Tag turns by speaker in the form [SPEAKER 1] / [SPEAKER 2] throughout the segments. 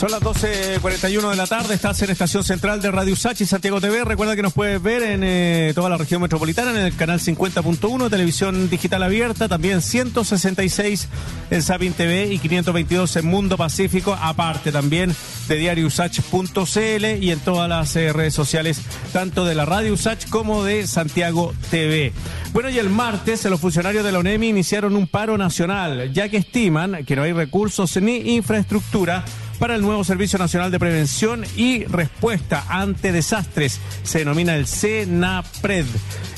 [SPEAKER 1] Son las 12.41 de la tarde, estás en Estación Central de Radio Sachi Santiago TV. Recuerda que nos puedes ver en eh, toda la región metropolitana, en el canal 50.1, televisión digital abierta, también 166 en Sabin TV y 522 en Mundo Pacífico, aparte también de diariosach.cl y en todas las eh, redes sociales, tanto de la Radio Usach como de Santiago TV. Bueno, y el martes los funcionarios de la UNEMI iniciaron un paro nacional, ya que estiman que no hay recursos ni infraestructura para el nuevo Servicio Nacional de Prevención y Respuesta ante Desastres. Se denomina el CENAPRED,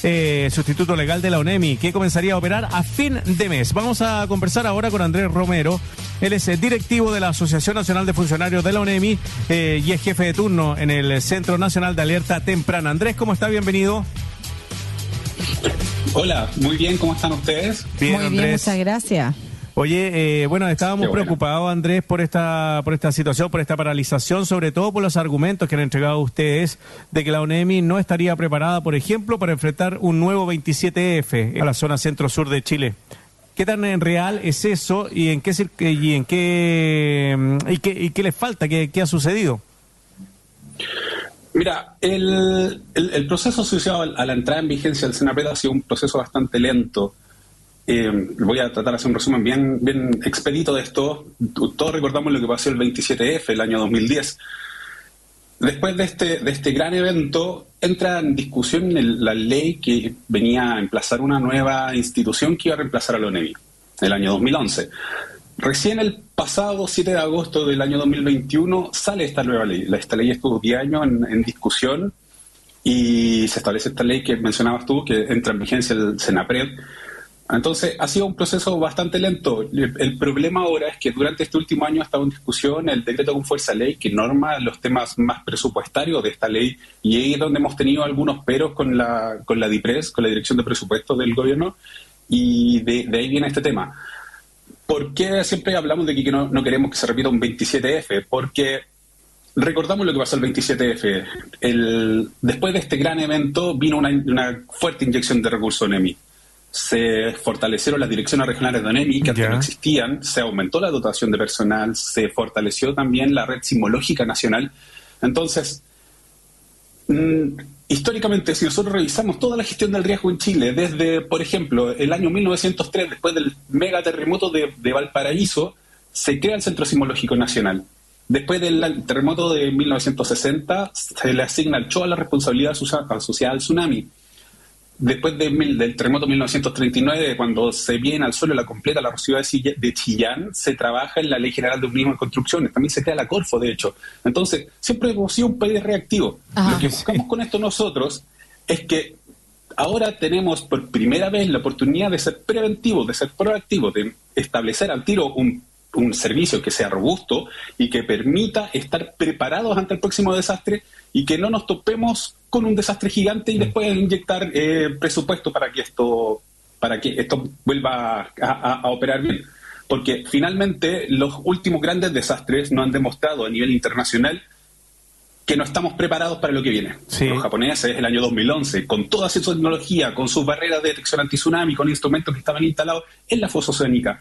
[SPEAKER 1] eh, sustituto legal de la ONEMI, que comenzaría a operar a fin de mes. Vamos a conversar ahora con Andrés Romero. Él es directivo de la Asociación Nacional de Funcionarios de la ONEMI eh, y es jefe de turno en el Centro Nacional de Alerta Temprana. Andrés, ¿cómo está? Bienvenido.
[SPEAKER 2] Hola, muy bien, ¿cómo están ustedes?
[SPEAKER 3] Bien, muy bien, muchas gracias.
[SPEAKER 1] Oye, eh, bueno, estábamos preocupados, Andrés, por esta, por esta situación, por esta paralización, sobre todo por los argumentos que han entregado ustedes de que la ONEMI no estaría preparada, por ejemplo, para enfrentar un nuevo 27F en la zona centro-sur de Chile. ¿Qué tan real es eso y en qué y en qué y qué, y qué le falta? ¿Qué, qué ha sucedido?
[SPEAKER 2] Mira, el, el, proceso asociado a la entrada en vigencia del SENAPED ha sido un proceso bastante lento. Eh, voy a tratar de hacer un resumen bien, bien expedito de esto. Todos recordamos lo que pasó el 27F, el año 2010. Después de este, de este gran evento, entra en discusión la ley que venía a emplazar una nueva institución que iba a reemplazar a la ONEMI, el año 2011. Recién el pasado 7 de agosto del año 2021 sale esta nueva ley. Esta ley estuvo 10 años en, en discusión y se establece esta ley que mencionabas tú, que entra en vigencia el SENAPRED, entonces, ha sido un proceso bastante lento. El problema ahora es que durante este último año ha estado en discusión el decreto con fuerza ley que norma los temas más presupuestarios de esta ley y ahí es donde hemos tenido algunos peros con la, con la DIPRES, con la Dirección de Presupuestos del Gobierno, y de, ahí viene este tema. ¿Por qué siempre hablamos de que no, queremos que se repita un 27F? Porque recordamos lo que pasó el 27F. El, después de este gran evento vino una, una fuerte inyección de recursos en EMI se fortalecieron las direcciones regionales de ONEMI, que antes no existían, se aumentó la dotación de personal, se fortaleció también la red sismológica nacional. Entonces, mm, históricamente, si nosotros revisamos toda la gestión del riesgo en Chile, desde, por ejemplo, el año 1903, después del megaterremoto de, de Valparaíso, se crea el Centro Sismológico Nacional. Después del terremoto de 1960, se le asigna al CHOA la responsabilidad asociada al tsunami después del terremoto de 1939, cuando se viene al suelo la completa la ciudad de Chillán, se trabaja en la Ley General de Urbanismo y Construcciones. También se crea la Corfo, de hecho. Entonces, siempre hemos sido un país reactivo. Lo que buscamos con esto nosotros es que ahora tenemos por primera vez la oportunidad de ser preventivos, de ser proactivos, de establecer al tiro un un servicio que sea robusto y que permita estar preparados ante el próximo desastre y que no nos topemos con un desastre gigante y mm. después inyectar eh, presupuesto para que esto para que esto vuelva a, operar bien. Porque finalmente los últimos grandes desastres nos han demostrado a nivel internacional que no estamos preparados para lo que viene. Los japoneses, el año 2011, con toda su tecnología, con sus barreras de detección anti-tsunami, con instrumentos que estaban instalados en la fosa oceánica,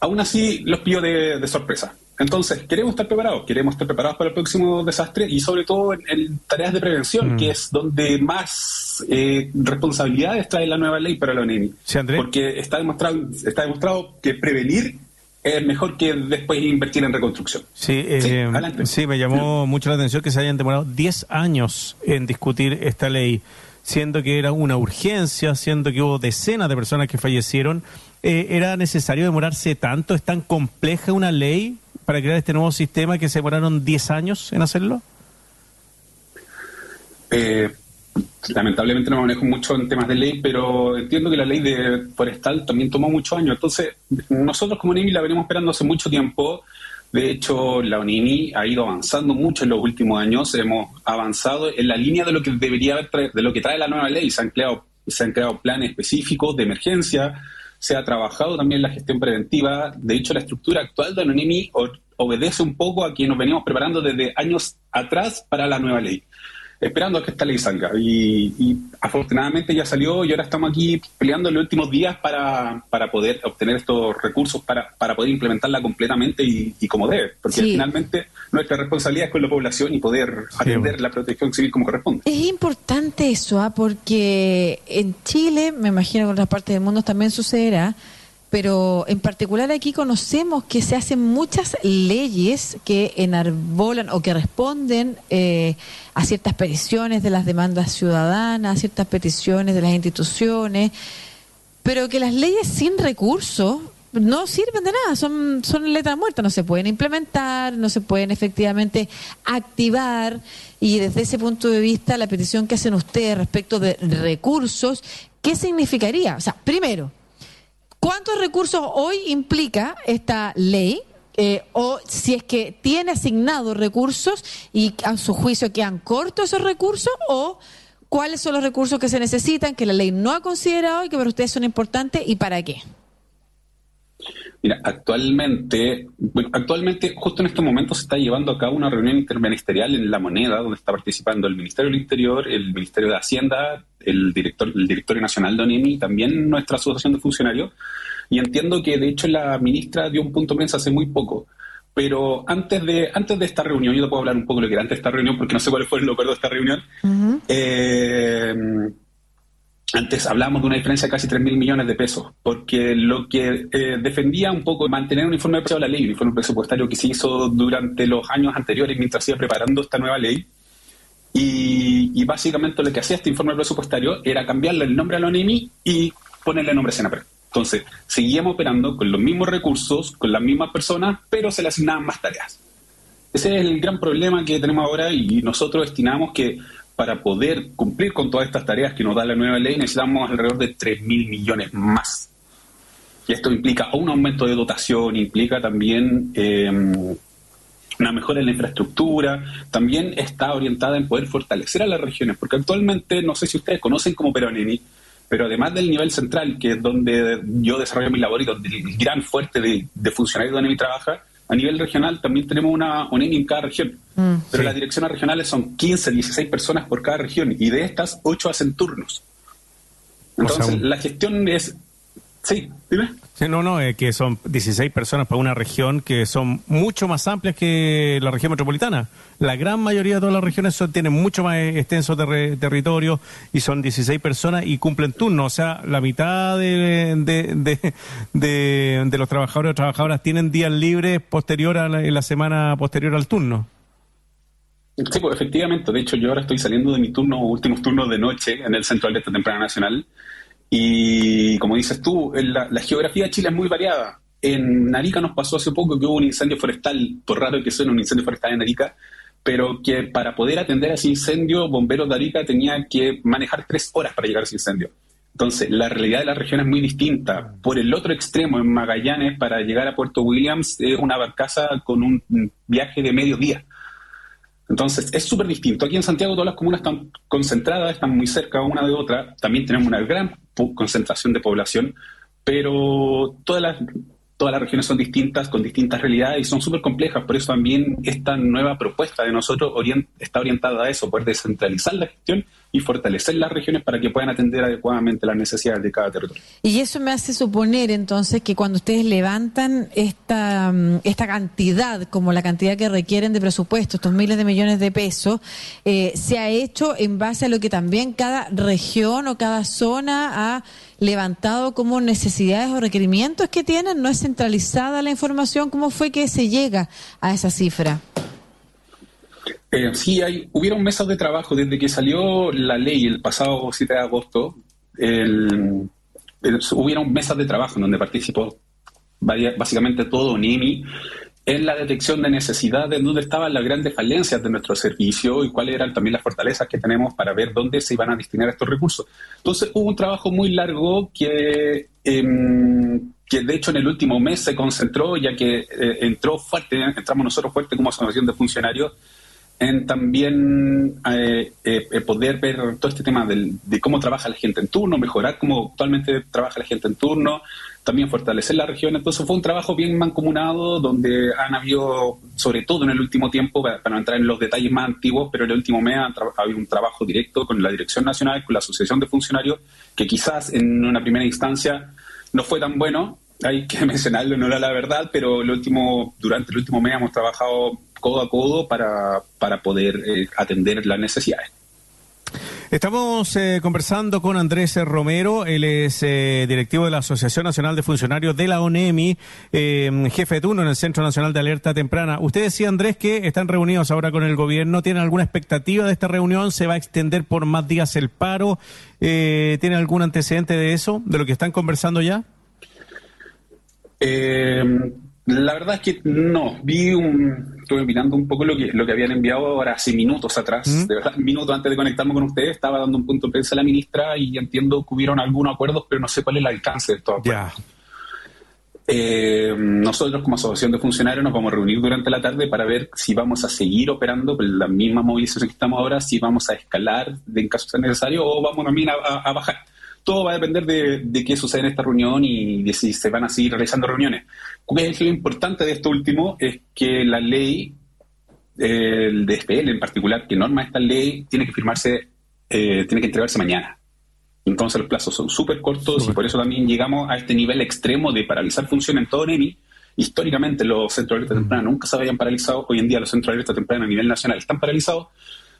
[SPEAKER 2] aún así los pillo de, sorpresa. Entonces, queremos estar preparados, queremos estar preparados para el próximo desastre y sobre todo en, tareas de prevención, mm. que es donde más eh, responsabilidades trae la nueva ley para la ONEMI. Porque está demostrado, está demostrado que prevenir es mejor que después invertir en reconstrucción.
[SPEAKER 1] Sí, eh, sí, me llamó mucho la atención que se hayan demorado 10 años en discutir esta ley, siendo que era una urgencia, siendo que hubo decenas de personas que fallecieron eh, ¿era necesario demorarse tanto? ¿Es tan compleja una ley para crear este nuevo sistema que se demoraron 10 años en hacerlo?
[SPEAKER 2] Eh, lamentablemente no manejo mucho en temas de ley, pero entiendo que la ley de forestal también tomó muchos años. Entonces, nosotros como NIMI la venimos esperando hace mucho tiempo. De hecho, la ONIMI ha ido avanzando mucho en los últimos años. Hemos avanzado en la línea de lo que debería haber de lo que trae la nueva ley. Se han creado, se han creado planes específicos de emergencia, se ha trabajado también la gestión preventiva. De hecho, la estructura actual de Anonimi obedece un poco a quien nos venimos preparando desde años atrás para la nueva ley, esperando a que esta ley salga. Y, afortunadamente ya salió y ahora estamos aquí peleando en los últimos días para, para poder obtener estos recursos para, para poder implementarla completamente y, como debe, porque finalmente nuestra responsabilidad con la población y poder atender la protección civil como corresponde.
[SPEAKER 3] Es importante eso, ¿ah? porque en Chile, me imagino que en otras partes del mundo también sucederá, pero en particular aquí conocemos que se hacen muchas leyes que enarbolan o que responden eh, a ciertas peticiones de las demandas ciudadanas, a ciertas peticiones de las instituciones, pero que las leyes sin recursos no sirven de nada, son, son letras muertas, no se pueden implementar, no se pueden efectivamente activar y desde ese punto de vista la petición que hacen ustedes respecto de recursos, ¿qué significaría? O sea, primero, ¿Cuántos recursos hoy implica esta ley? Eh, o si es que tiene asignados recursos y a su juicio quedan cortos esos recursos o cuáles son los recursos que se necesitan que la ley no ha considerado y que para ustedes son importantes y para qué.
[SPEAKER 2] Mira, actualmente, bueno, actualmente justo en estos momentos se está llevando a cabo una reunión interministerial en La Moneda, donde está participando el Ministerio del Interior, el Ministerio de Hacienda, el director, el Directorio Nacional de ONEMI y también nuestra Asociación de Funcionarios. Y entiendo que de hecho la ministra dio un punto de prensa hace muy poco. Pero antes de, antes de esta reunión, yo te puedo hablar un poco de lo que era antes de esta reunión, porque no sé cuál fue el acuerdo de esta reunión. eh, antes hablábamos de una diferencia de casi 3 mil millones de pesos, porque lo que eh, defendía un poco mantener un informe de la ley, un informe presupuestario que se hizo durante los años anteriores mientras se iba preparando esta nueva ley. Y, básicamente lo que hacía este informe presupuestario era cambiarle el nombre a la ONEMI y ponerle el nombre a Senapred. Entonces, seguíamos operando con los mismos recursos, con las mismas personas, pero se le asignaban más tareas. Ese es el gran problema que tenemos ahora y nosotros estimamos que para poder cumplir con todas estas tareas que nos da la nueva ley, necesitamos alrededor de 3 mil millones más. Y esto implica un aumento de dotación, implica también eh, una mejora en la infraestructura, también está orientada en poder fortalecer a las regiones, porque actualmente, no sé si ustedes conocen como Peronini, pero además del nivel central, que es donde yo desarrollo mi labor y donde el gran fuerte de, de funcionarios donde mi trabaja, a nivel regional también tenemos una ONEMI en cada región, mm, pero las direcciones regionales son 15, 16 personas por cada región y de estas 8 hacen turnos. Entonces, la gestión es Sí, dime.
[SPEAKER 1] no, no, es que son 16 personas para una región que son mucho más amplias que la región metropolitana. La gran mayoría de todas las regiones son, tienen mucho más extenso territorio y son 16 personas y cumplen turnos. O sea, la mitad de, de, los trabajadores o trabajadoras tienen días libres posterior a la, en la semana posterior al turno.
[SPEAKER 2] Sí, pues efectivamente. De hecho, yo ahora estoy saliendo de mi turno, últimos turnos de noche en el Centro de Temprana Nacional y como dices tú, la, geografía de Chile es muy variada. En Arica nos pasó hace poco que hubo un incendio forestal, por raro que suene un incendio forestal en Arica, pero que para poder atender ese incendio, bomberos de Arica tenían que manejar tres horas para llegar a ese incendio. Entonces, la realidad de la región es muy distinta. Por el otro extremo, en Magallanes, para llegar a Puerto Williams, es una barcaza con un viaje de medio día. Entonces, es súper distinto. Aquí en Santiago todas las comunas están concentradas, están muy cerca una de otra. También tenemos una gran concentración de población, pero todas las, todas las regiones son distintas, con distintas realidades y son súper complejas. Por eso también esta nueva propuesta de nosotros está orientada a eso, poder descentralizar la gestión y fortalecer las regiones para que puedan atender adecuadamente las necesidades de cada territorio.
[SPEAKER 3] Y eso me hace suponer entonces que cuando ustedes levantan esta, mm, esta cantidad, como la cantidad que requieren de presupuesto, estos miles de millones de pesos, eh, se ha hecho en base a lo que también cada región o cada zona ha levantado como necesidades o requerimientos que tienen, no es centralizada la información, ¿cómo fue que se llega a esa cifra?
[SPEAKER 2] Eh, sí, hay, hubieron mesas de trabajo desde que salió la ley el pasado 7 de agosto. hubieron mesas de trabajo en donde participó básicamente todo NIMI en la detección de necesidades, dónde estaban las grandes falencias de nuestro servicio y cuáles eran también las fortalezas que tenemos para ver dónde se iban a destinar estos recursos. Entonces hubo un trabajo muy largo que, em, que de hecho en el último mes se concentró, ya que eh, entró fuerte, entramos nosotros fuerte como asociación de funcionarios en también eh, eh, poder ver todo este tema de cómo trabaja la gente en turno, mejorar cómo actualmente trabaja la gente en turno, también fortalecer la región. Entonces fue un trabajo bien mancomunado donde han habido, sobre todo en el último tiempo, para, no entrar en los detalles más antiguos, pero en el último mes ha, habido un trabajo directo con la Dirección Nacional, con la Asociación de Funcionarios, que quizás en una primera instancia no fue tan bueno, hay que mencionarlo, no era la verdad, pero el último, durante el último mes hemos trabajado codo a codo para, para poder eh, atender las necesidades.
[SPEAKER 1] Estamos eh, conversando con Andrés Romero, él es eh, directivo de la Asociación Nacional de Funcionarios de la ONEMI, eh, jefe de turno en el Centro Nacional de Alerta Temprana. Usted decía, Andrés, que están reunidos ahora con el gobierno. ¿Tienen alguna expectativa de esta reunión? ¿Se va a extender por más días el paro? ¿Tiene algún antecedente de eso, de lo que están conversando ya?
[SPEAKER 2] Eh, la verdad es que no, vi un, estuve mirando un poco lo que, lo que habían enviado ahora hace minutos atrás, de verdad, minutos antes de conectarme con ustedes, estaba dando un punto de prensa a la ministra y entiendo que hubieron algunos acuerdos, pero no sé cuál es el alcance de estos acuerdos. Eh, nosotros como asociación de funcionarios nos vamos a reunir durante la tarde para ver si vamos a seguir operando con la misma movilización que estamos ahora, si vamos a escalar en caso sea necesario o vamos también a, a bajar todo va a depender de, qué sucede en esta reunión y de si se van a seguir realizando reuniones. Es lo importante de esto último es que la ley, el DFL en particular, que norma esta ley, tiene que firmarse, eh, tiene que entregarse mañana. Entonces los plazos son súper cortos y por eso también llegamos a este nivel extremo de paralizar funciones en todo NEMI. Históricamente los centros de alerta temprana nunca se habían paralizado, hoy en día los centros de alerta temprana a nivel nacional están paralizados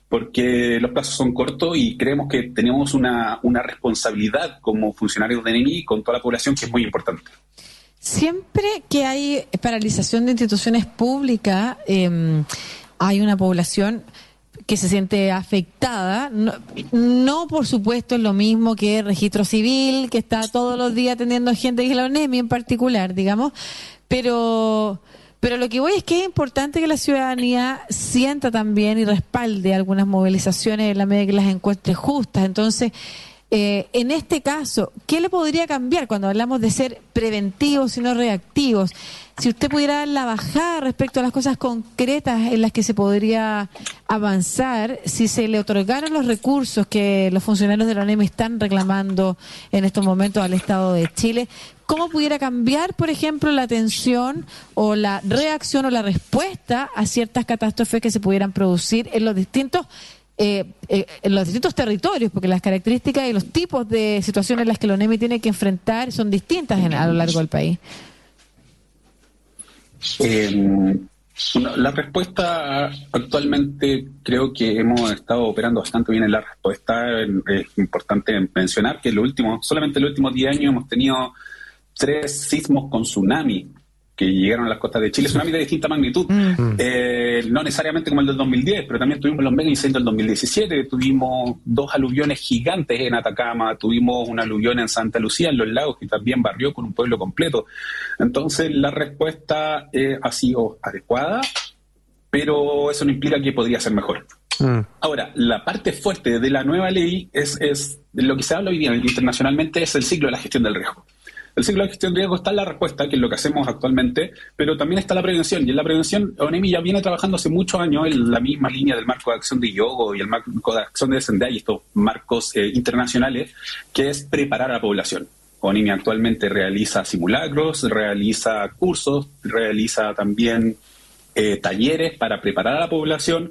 [SPEAKER 2] porque los plazos son cortos y creemos que tenemos una, responsabilidad como funcionarios de NEMI con toda la población que es muy importante.
[SPEAKER 3] Siempre que hay paralización de instituciones públicas, em, hay una población que se siente afectada. No, por supuesto, es lo mismo que el registro civil, que está todos los días atendiendo gente, y la NEMI en particular, digamos, pero pero lo que voy es que es importante que la ciudadanía sienta también y respalde algunas movilizaciones en la medida que las encuentre justas. Entonces, eh, en este caso, ¿qué le podría cambiar cuando hablamos de ser preventivos y no reactivos? Si usted pudiera dar la bajada respecto a las cosas concretas en las que se podría avanzar, si se le otorgaron los recursos que los funcionarios de la ONEM están reclamando en estos momentos al Estado de Chile, ¿cómo pudiera cambiar, por ejemplo, la atención o la reacción o la respuesta a ciertas catástrofes que se pudieran producir en los distintos eh, eh, en los distintos territorios, porque las características y los tipos de situaciones en las que la ONEMI tiene que enfrentar son distintas a lo largo del país.
[SPEAKER 2] Eh, la respuesta actualmente creo que hemos estado operando bastante bien en la respuesta. Es importante mencionar que lo último, solamente en los últimos 10 años hemos tenido tres sismos con tsunami que llegaron a las costas de Chile, tsunami de distinta magnitud, mm. eh, no necesariamente como el del 2010, pero también tuvimos los mega incendios del 2017, tuvimos dos aluviones gigantes en Atacama, tuvimos una aluvión en Santa Lucía, en los lagos, que también barrió con un pueblo completo. Entonces, la respuesta eh, ha sido adecuada, pero eso no implica que podría ser mejor. Mm. Ahora, la parte fuerte de la nueva ley es, es lo que se habla hoy día internacionalmente, es el ciclo de la gestión del riesgo. El ciclo de gestión de riesgo está en la respuesta, que es lo que hacemos actualmente, pero también está la prevención. Y en la prevención, ONEMI ya viene trabajando hace muchos años en la misma línea del marco de acción de Yogo y el marco de acción de Sendai estos marcos eh, internacionales, que es preparar a la población. ONEMI actualmente realiza simulacros, realiza cursos, realiza también eh, talleres para preparar a la población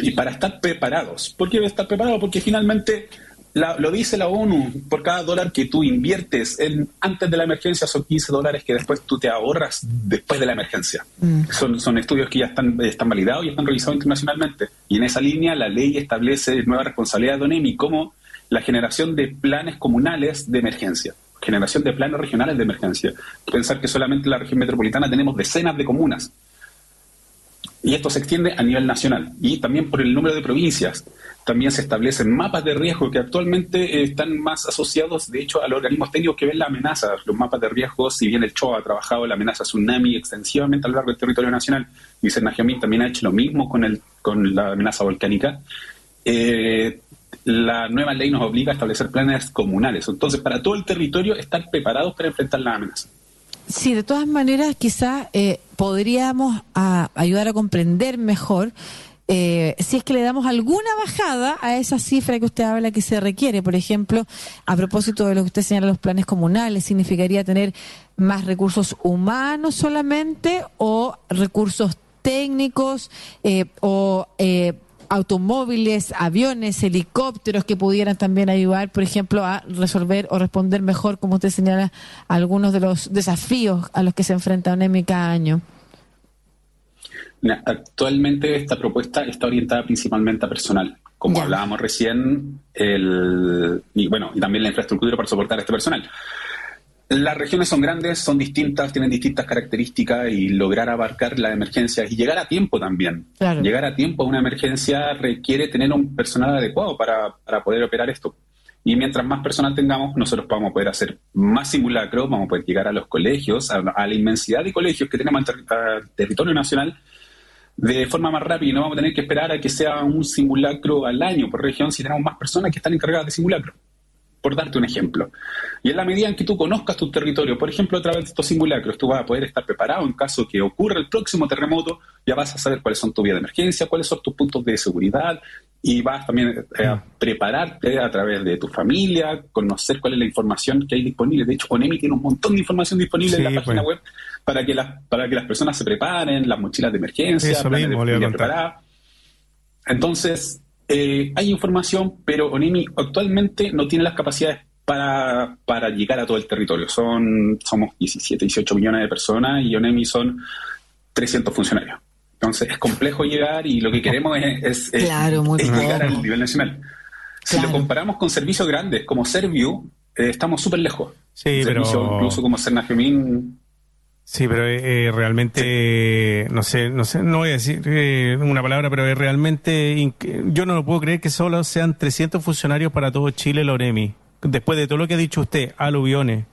[SPEAKER 2] y para estar preparados. ¿Por qué estar preparado? Porque finalmente lo dice la ONU, por cada dólar que tú inviertes en, antes de la emergencia son 15 dólares que después tú te ahorras después de la emergencia. Mm. Son, son estudios que ya están, están validados y están revisados internacionalmente. Y en esa línea la ley establece nuevas responsabilidades de ONEMI como la generación de planes comunales de emergencia, generación de planes regionales de emergencia. Pensar que solamente en la región metropolitana tenemos decenas de comunas. Y esto se extiende a nivel nacional y también por el número de provincias. También se establecen mapas de riesgo que actualmente están más asociados, de hecho, a los organismos técnicos que ven la amenaza. Los mapas de riesgo, si bien el CHOA ha trabajado la amenaza tsunami extensivamente a lo largo del territorio nacional, y Najiamín también ha hecho lo mismo con, el, con la amenaza volcánica, eh, la nueva ley nos obliga a establecer planes comunales. Entonces, para todo el territorio, estar preparados para enfrentar la amenaza.
[SPEAKER 3] Sí, de todas maneras, quizás eh, podríamos ayudar a comprender mejor eh, si es que le damos alguna bajada a esa cifra que usted habla que se requiere. Por ejemplo, a propósito de lo que usted señala, los planes comunales, ¿significaría tener más recursos humanos solamente o recursos técnicos eh, o automóviles, aviones, helicópteros que pudieran también ayudar, por ejemplo, a resolver o responder mejor, como usted señala, algunos de los desafíos a los que se enfrenta UNEMI cada año?
[SPEAKER 2] Actualmente esta propuesta está orientada principalmente a personal, como hablábamos recién, el, y bueno, y también la infraestructura para soportar a este personal. Las regiones son grandes, son distintas, tienen distintas características y lograr abarcar las emergencias y llegar a tiempo también. Llegar a tiempo a una emergencia requiere tener un personal adecuado para, para poder operar esto. Y mientras más personal tengamos, nosotros vamos a poder hacer más simulacros, vamos a poder llegar a los colegios, a, la inmensidad de colegios que tenemos en territorio nacional de forma más rápida y no vamos a tener que esperar a que sea un simulacro al año por región si tenemos más personas que están encargadas de simulacro por darte un ejemplo. Y en la medida en que tú conozcas tu territorio, por ejemplo, a través de estos simulacros, tú vas a poder estar preparado en caso que ocurra el próximo terremoto, ya vas a saber cuáles son tus vías de emergencia, cuáles son tus puntos de seguridad, y vas también eh, a prepararte a través de tu familia, conocer cuál es la información que hay disponible. De hecho, ONEMI tiene un montón de información disponible en la página pues. web para que, las, para que las personas se preparen, las mochilas de emergencia,
[SPEAKER 1] Eso mismo, de
[SPEAKER 2] Entonces, eh, hay información, pero ONEMI actualmente no tiene las capacidades para, para llegar a todo el territorio. Son, somos 17, 18 millones de personas y ONEMI son 300 funcionarios. Entonces es complejo llegar y lo que queremos es, llegar al nivel nacional. Si lo comparamos con servicios grandes como Serviu, eh, estamos súper lejos.
[SPEAKER 1] Sí, pero...
[SPEAKER 2] incluso como Cernagemín
[SPEAKER 1] Sí, pero eh, eh, realmente, no sé, no sé, no voy a decir eh, una palabra, pero es realmente, yo no lo puedo creer que solo sean 300 funcionarios para todo Chile, la ONEMI. Después de todo lo que ha dicho usted, aluviones,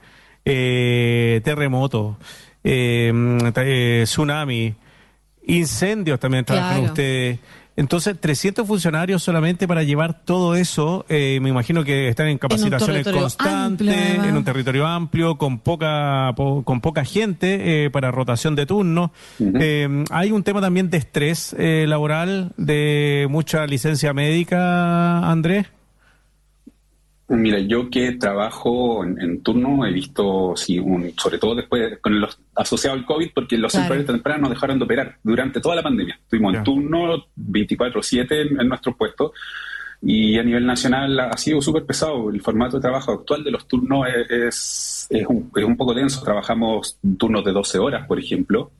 [SPEAKER 1] terremotos, tsunami, incendios también trabajan ustedes. Entonces, 300 funcionarios solamente para llevar todo eso, eh, me imagino que están en capacitaciones constantes, en un territorio amplio, con poca con poca gente eh, para rotación de turnos. Eh, hay un tema también de estrés laboral, de mucha licencia médica, Andrés.
[SPEAKER 2] Mira, yo que trabajo en, turno he visto, sí, un, sobre todo después con los asociados al COVID, porque los centrales tempranos dejaron de operar durante toda la pandemia. Estuvimos en turno 24-7 en, nuestro puesto y a nivel nacional ha sido súper pesado. El formato de trabajo actual de los turnos es, es, un, es un, poco denso. Trabajamos turnos de 12 horas, por ejemplo,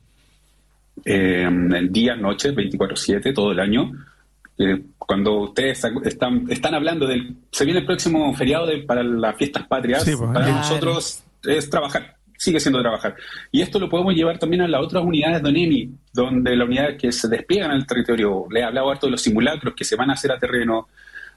[SPEAKER 2] eh, día, noche, 24-7, todo el año eh, cuando ustedes están, están hablando del... Se viene el próximo feriado de, para las fiestas patrias, pues, para nosotros es trabajar, sigue siendo trabajar. Y esto lo podemos llevar también a las otras unidades de ONEMI, donde la unidad que se despliegan en el territorio, le he hablado harto de los simulacros que se van a hacer a terreno,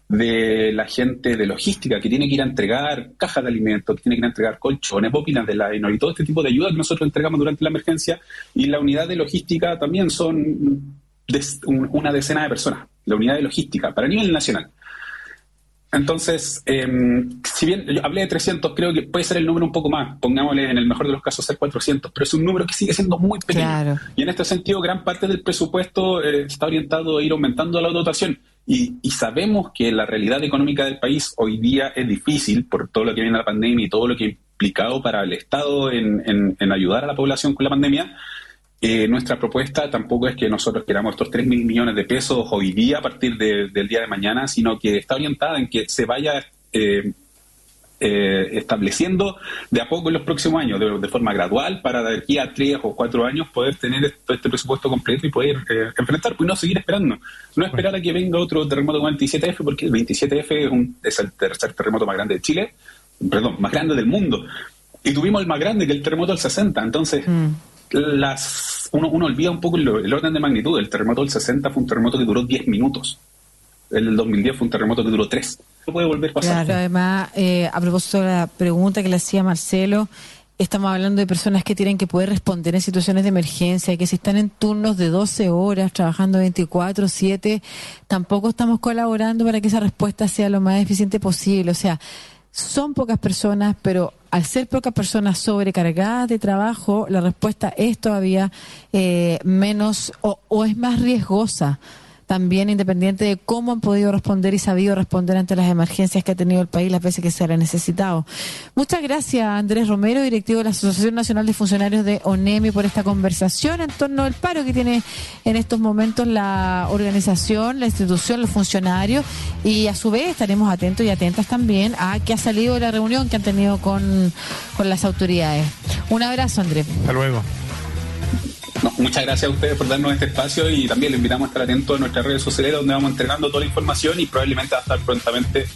[SPEAKER 2] de la gente de logística que tiene que ir a entregar cajas de alimentos, que tiene que ir a entregar colchones, bobinas de la y todo este tipo de ayuda que nosotros entregamos durante la emergencia. Y la unidad de logística también son una decena de personas la unidad de logística, para nivel nacional. Entonces, em, si bien yo hablé de 300, creo que puede ser el número un poco más, pongámosle en el mejor de los casos ser 400, pero es un número que sigue siendo muy pequeño. Y en este sentido, gran parte del presupuesto eh, está orientado a ir aumentando la dotación. Y, sabemos que la realidad económica del país hoy día es difícil por todo lo que viene la pandemia y todo lo que ha implicado para el Estado en, en ayudar a la población con la pandemia. Eh, nuestra propuesta tampoco es que nosotros queramos estos 3 mil millones de pesos hoy día a partir del día de mañana, sino que está orientada en que se vaya eh, eh, estableciendo de a poco en los próximos años, de, forma gradual, para de aquí a 3 o 4 años poder tener este, este presupuesto completo y poder enfrentar, pues no seguir esperando. No esperar a que venga otro terremoto como el 27F, porque el 27F es, un, es el tercer terremoto más grande de Chile, perdón, más grande del mundo. Y tuvimos el más grande que el terremoto del 60, entonces... Mm las uno, uno olvida un poco el, orden de magnitud. El terremoto del 60 fue un terremoto que duró 10 minutos. El del 2010 fue un terremoto que duró 3. No puede volver a pasar.
[SPEAKER 3] Claro, además, eh, a propósito de la pregunta que le hacía Marcelo, estamos hablando de personas que tienen que poder responder en situaciones de emergencia, que si están en turnos de 12 horas, trabajando 24, 7, tampoco estamos colaborando para que esa respuesta sea lo más eficiente posible. O sea, son pocas personas, pero al ser pocas personas sobrecargadas de trabajo, la respuesta es todavía eh, menos o, o es más riesgosa también independiente de cómo han podido responder y sabido responder ante las emergencias que ha tenido el país las veces que se ha necesitado. Muchas gracias, Andrés Romero, directivo de la Asociación Nacional de Funcionarios de ONEMI, por esta conversación en torno al paro que tiene en estos momentos la organización, la institución, los funcionarios y a su vez estaremos atentos y atentas también a qué ha salido de la reunión que han tenido con, con las autoridades. Un abrazo, Andrés.
[SPEAKER 1] Hasta luego.
[SPEAKER 2] Muchas gracias a ustedes por darnos este espacio y también les invitamos a estar atentos a nuestras redes sociales donde vamos entregando toda la información y probablemente va a estar prontamente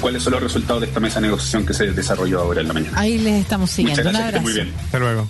[SPEAKER 2] cuáles son los resultados de esta mesa de negociación que se desarrolló ahora en la mañana.
[SPEAKER 3] Ahí les estamos siguiendo.
[SPEAKER 2] Muchas gracias,
[SPEAKER 3] Un abrazo.
[SPEAKER 2] muy bien.
[SPEAKER 1] Hasta luego.